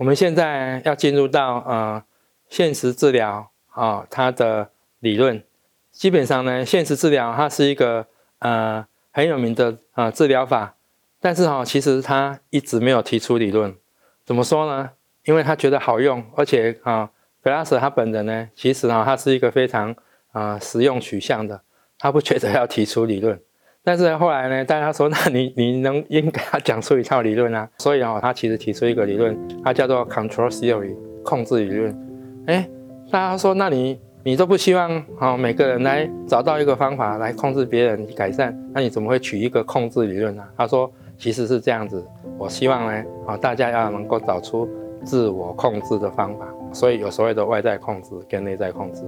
我们现在要进入到呃现实治疗啊，它的理论基本上呢，现实治疗它是一个呃很有名的啊治疗法，但是哈，其实他一直没有提出理论。怎么说呢？因为他觉得好用，而且啊，格拉斯他本人呢，其实啊，他是一个非常啊实用取向的，他不觉得要提出理论。但是后来呢，大家说，那你你能应该要讲出一套理论啊？所以啊，他其实提出一个理论，它叫做 control theory 控制理论。哎，大家说，那你你都不希望啊每个人来找到一个方法来控制别人改善，那你怎么会取一个控制理论呢？他说，其实是这样子，我希望呢啊大家要能够找出自我控制的方法，所以有所谓的外在控制跟内在控制。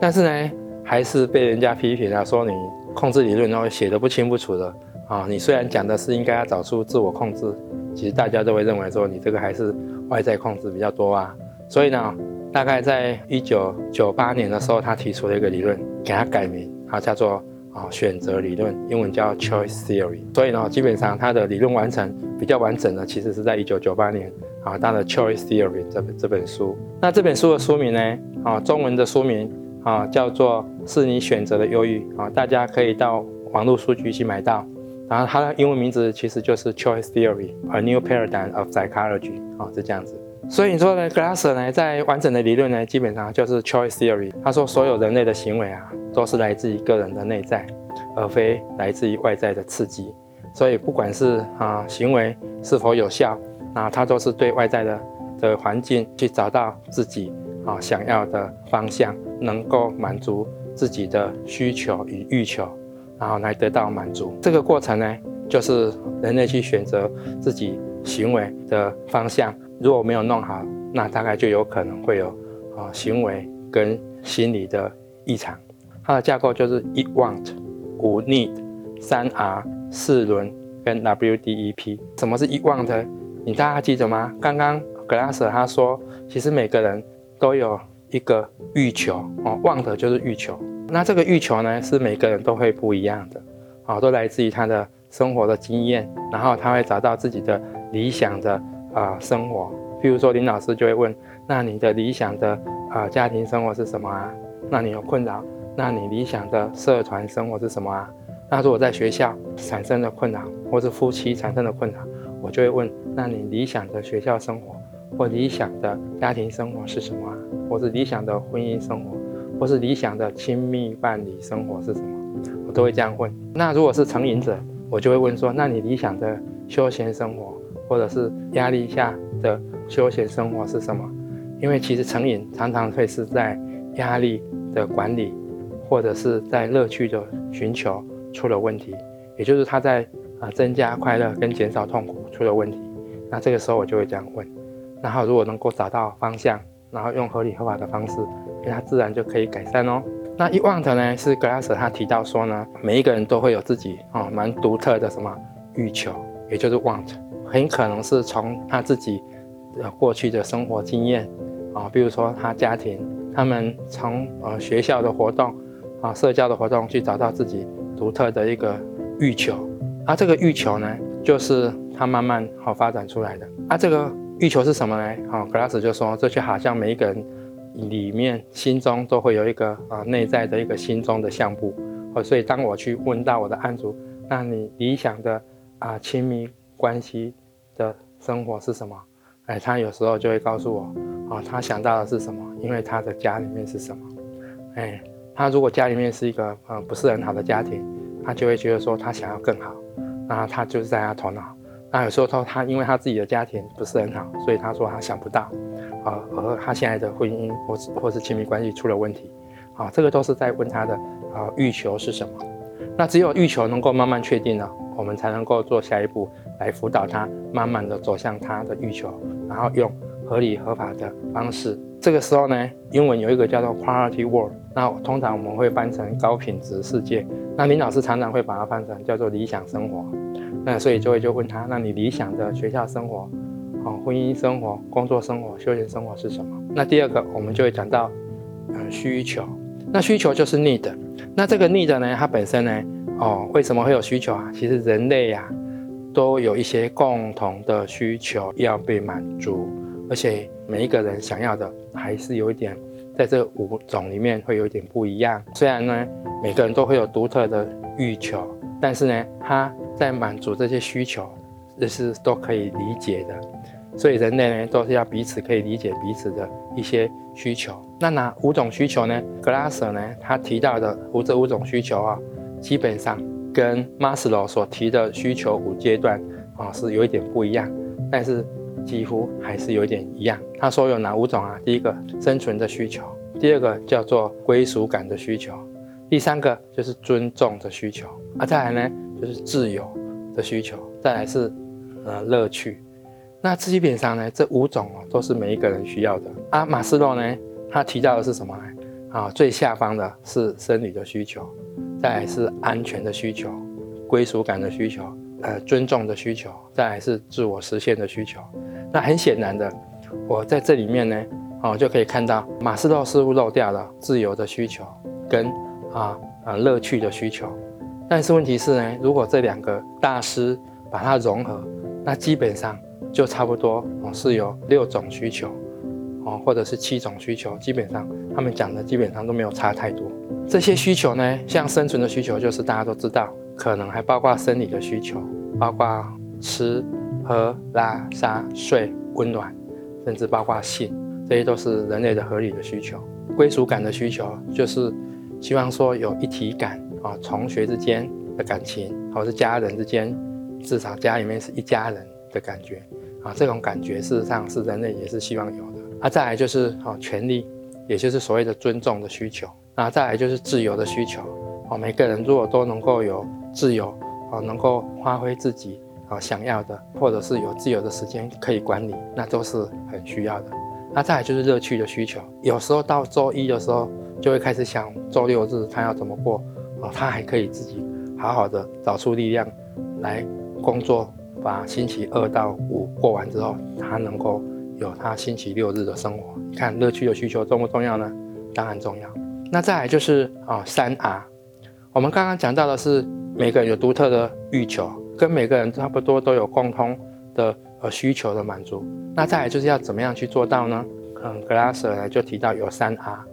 但是呢，还是被人家批评了，说你。控制理论然后写的不清不楚的啊，你虽然讲的是应该要找出自我控制，其实大家都会认为说你这个还是外在控制比较多啊。所以呢，大概在一九九八年的时候，他提出了一个理论，给他改名，啊叫做啊选择理论，英文叫 choice theory。所以呢，基本上他的理论完成比较完整的，其实是在一九九八年啊，他的 choice theory 这本这本书。那这本书的书名呢，啊中文的书名。啊，叫做是你选择的忧郁啊，大家可以到网络书局去买到。然后它的英文名字其实就是 Choice Theory，A New Paradigm of Psychology 啊，是这样子。所以你说呢，Glasser 呢，在完整的理论呢，基本上就是 Choice Theory。他说，所有人类的行为啊，都是来自于个人的内在，而非来自于外在的刺激。所以不管是啊行为是否有效，啊，它都是对外在的的环境去找到自己啊想要的方向。能够满足自己的需求与欲求，然后来得到满足。这个过程呢，就是人类去选择自己行为的方向。如果没有弄好，那大概就有可能会有啊行为跟心理的异常。它的架构就是一 want、五 need、三 R、四轮跟 WDEP。什么是一 want？你大家记得吗？刚刚 Glass 他说，其实每个人都有。一个欲求哦，望的就是欲求。那这个欲求呢，是每个人都会不一样的，啊，都来自于他的生活的经验，然后他会找到自己的理想的啊生活。譬如说林老师就会问，那你的理想的啊家庭生活是什么啊？那你有困扰？那你理想的社团生活是什么啊？那如果在学校产生的困扰，或是夫妻产生的困扰，我就会问，那你理想的学校生活或理想的家庭生活是什么？或是理想的婚姻生活，或是理想的亲密伴侣生活是什么？我都会这样问。那如果是成瘾者，我就会问说：那你理想的休闲生活，或者是压力下的休闲生活是什么？因为其实成瘾常常会是在压力的管理，或者是在乐趣的寻求出了问题，也就是他在啊增加快乐跟减少痛苦出了问题。那这个时候我就会这样问。然后如果能够找到方向。然后用合理合法的方式，那它自然就可以改善哦。那一 want 呢，是 Glasser 他提到说呢，每一个人都会有自己啊蛮独特的什么欲求，也就是 want，很可能是从他自己的过去的生活经验啊，比如说他家庭，他们从呃学校的活动啊、社交的活动去找到自己独特的一个欲求，而这个欲求呢，就是他慢慢好发展出来的。啊，这个。欲求是什么呢？好，Glass 就说，这就好像每一个人里面心中都会有一个啊内在的一个心中的相簿。哦，所以当我去问到我的案主，那你理想的啊亲密关系的生活是什么？哎，他有时候就会告诉我，啊，他想到的是什么？因为他的家里面是什么？哎，他如果家里面是一个呃不是很好的家庭，他就会觉得说他想要更好，那他就是在他头脑。那有时候他他因为他自己的家庭不是很好，所以他说他想不到，啊，和他现在的婚姻或是或是亲密关系出了问题，啊，这个都是在问他的啊欲求是什么。那只有欲求能够慢慢确定了，我们才能够做下一步来辅导他，慢慢的走向他的欲求，然后用合理合法的方式。这个时候呢，英文有一个叫做 quality world，那通常我们会翻成高品质世界。那林老师常常会把它翻成叫做理想生活。那所以就会就问他，那你理想的学校生活、啊婚姻生活、工作生活、休闲生活是什么？那第二个我们就会讲到，嗯需求。那需求就是 need。那这个 need 呢，它本身呢，哦为什么会有需求啊？其实人类呀都有一些共同的需求要被满足。而且每一个人想要的还是有一点，在这五种里面会有一点不一样。虽然呢，每个人都会有独特的欲求，但是呢，他在满足这些需求，这是都可以理解的。所以人类呢，都是要彼此可以理解彼此的一些需求。那哪五种需求呢？格拉舍呢，他提到的五这五种需求啊，基本上跟马斯洛所提的需求五阶段啊是有一点不一样，但是几乎还是有一点一样。他说有哪五种啊？第一个生存的需求，第二个叫做归属感的需求，第三个就是尊重的需求，啊，再来呢就是自由的需求，再来是呃乐趣。那基本上呢，这五种哦都是每一个人需要的啊。马斯洛呢，他提到的是什么呢？啊，最下方的是生理的需求，再来是安全的需求、归属感的需求、呃尊重的需求，再来是自我实现的需求。那很显然的，我在这里面呢，哦就可以看到马斯洛似乎漏掉了自由的需求跟啊啊乐趣的需求。但是问题是呢，如果这两个大师把它融合，那基本上。就差不多哦，是有六种需求哦，或者是七种需求，基本上他们讲的基本上都没有差太多。这些需求呢，像生存的需求，就是大家都知道，可能还包括生理的需求，包括吃、喝、拉、撒、睡、温暖，甚至包括性，这些都是人类的合理的需求。归属感的需求，就是希望说有一体感啊，同学之间的感情，或者是家人之间，至少家里面是一家人的感觉。啊，这种感觉事实上是人类也是希望有的。啊，再来就是啊，权利，也就是所谓的尊重的需求。啊，再来就是自由的需求。啊，每个人如果都能够有自由，啊，能够发挥自己啊想要的，或者是有自由的时间可以管理，那都是很需要的。那再来就是乐趣的需求。有时候到周一的时候，就会开始想周六日他要怎么过。哦，他还可以自己好好的找出力量来工作。把星期二到五过完之后，他能够有他星期六日的生活。你看乐趣的需求重不重要呢？当然重要。那再来就是啊，三 R。我们刚刚讲到的是每个人有独特的欲求，跟每个人差不多都有共通的呃需求的满足。那再来就是要怎么样去做到呢？嗯，格拉舍呢就提到有三 R。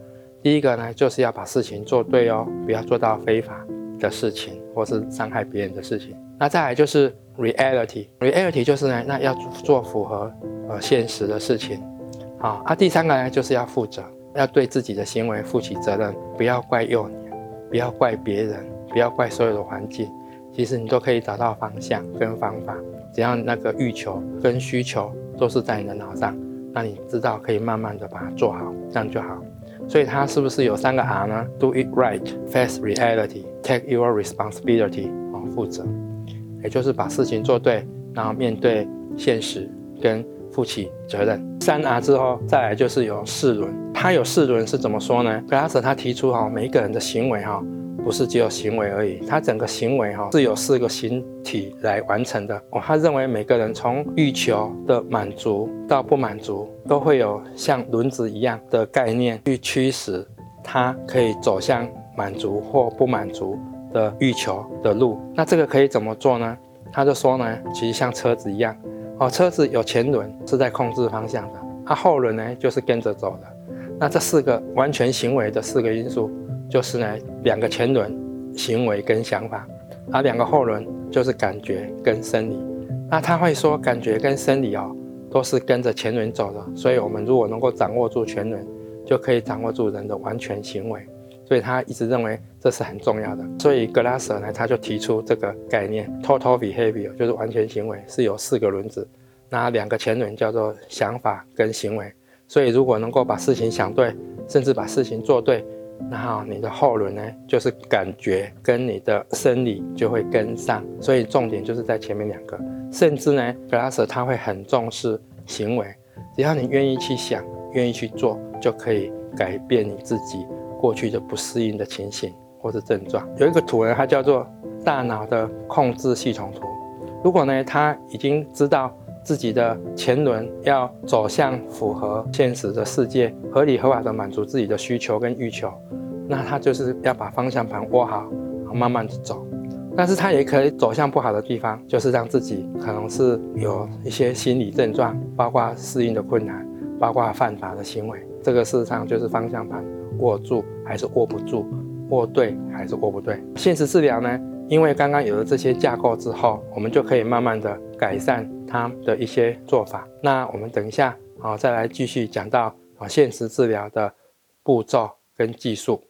第一个呢就是要把事情做对哦，不要做到非法的事情或是伤害别人的事情。那再来就是。Reality，reality 就是呢，那要做符合呃现实的事情，好啊。第三个呢，就是要负责，要对自己的行为负起责任，不要怪幼年，不要怪别人，不要怪所有的环境，其实你都可以找到方向跟方法，只要那个欲求跟需求都是在你的脑上，那你知道可以慢慢的把它做好，这样就好。所以它是不是有三个 R 呢？Do it right，face reality，take your responsibility，啊，负责。也就是把事情做对，然后面对现实跟负起责任。三 R 之后再来就是有四轮，它有四轮是怎么说呢？格拉舍他提出哈，每一个人的行为哈，不是只有行为而已，他整个行为哈是有四个形体来完成的。哦，他认为每个人从欲求的满足到不满足，都会有像轮子一样的概念去驱使他可以走向满足或不满足。的欲求的路，那这个可以怎么做呢？他就说呢，其实像车子一样，哦，车子有前轮是在控制方向的，它后轮呢就是跟着走的。那这四个完全行为的四个因素，就是呢两个前轮行为跟想法，而两个后轮就是感觉跟生理。那他会说感觉跟生理哦都是跟着前轮走的，所以我们如果能够掌握住前轮，就可以掌握住人的完全行为。所以他一直认为这是很重要的，所以格拉舍呢，他就提出这个概念，total behavior 就是完全行为是有四个轮子，那两个前轮叫做想法跟行为。所以如果能够把事情想对，甚至把事情做对，然后你的后轮呢，就是感觉跟你的生理就会跟上。所以重点就是在前面两个，甚至呢，格拉舍他会很重视行为，只要你愿意去想，愿意去做，就可以改变你自己。过去的不适应的情形或者症状，有一个图呢，它叫做大脑的控制系统图。如果呢，他已经知道自己的前轮要走向符合现实的世界，合理合法的满足自己的需求跟欲求，那他就是要把方向盘握好，慢慢的走。但是它也可以走向不好的地方，就是让自己可能是有一些心理症状，包括适应的困难，包括犯法的行为。这个事实上就是方向盘握住还是握不住，握对还是握不对。现实治疗呢，因为刚刚有了这些架构之后，我们就可以慢慢的改善他的一些做法。那我们等一下啊，再来继续讲到啊现实治疗的步骤跟技术。